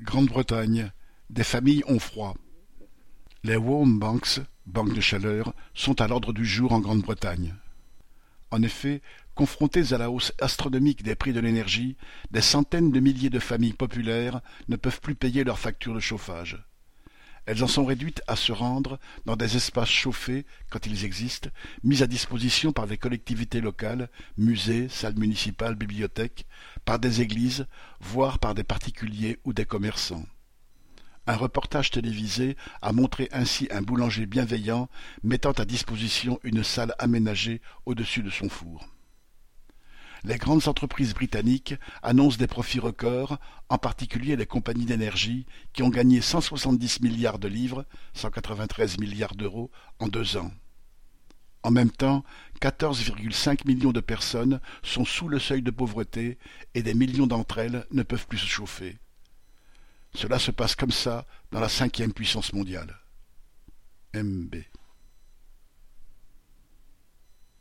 Grande-Bretagne, des familles ont froid. Les warm banks, banques de chaleur, sont à l'ordre du jour en Grande-Bretagne. En effet, confrontées à la hausse astronomique des prix de l'énergie, des centaines de milliers de familles populaires ne peuvent plus payer leurs factures de chauffage. Elles en sont réduites à se rendre dans des espaces chauffés, quand ils existent, mis à disposition par des collectivités locales, musées, salles municipales, bibliothèques, par des églises, voire par des particuliers ou des commerçants. Un reportage télévisé a montré ainsi un boulanger bienveillant mettant à disposition une salle aménagée au-dessus de son four les grandes entreprises britanniques annoncent des profits records, en particulier les compagnies d'énergie, qui ont gagné 170 milliards de livres, 193 milliards d'euros, en deux ans. En même temps, 14,5 millions de personnes sont sous le seuil de pauvreté et des millions d'entre elles ne peuvent plus se chauffer. Cela se passe comme ça dans la cinquième puissance mondiale. MB.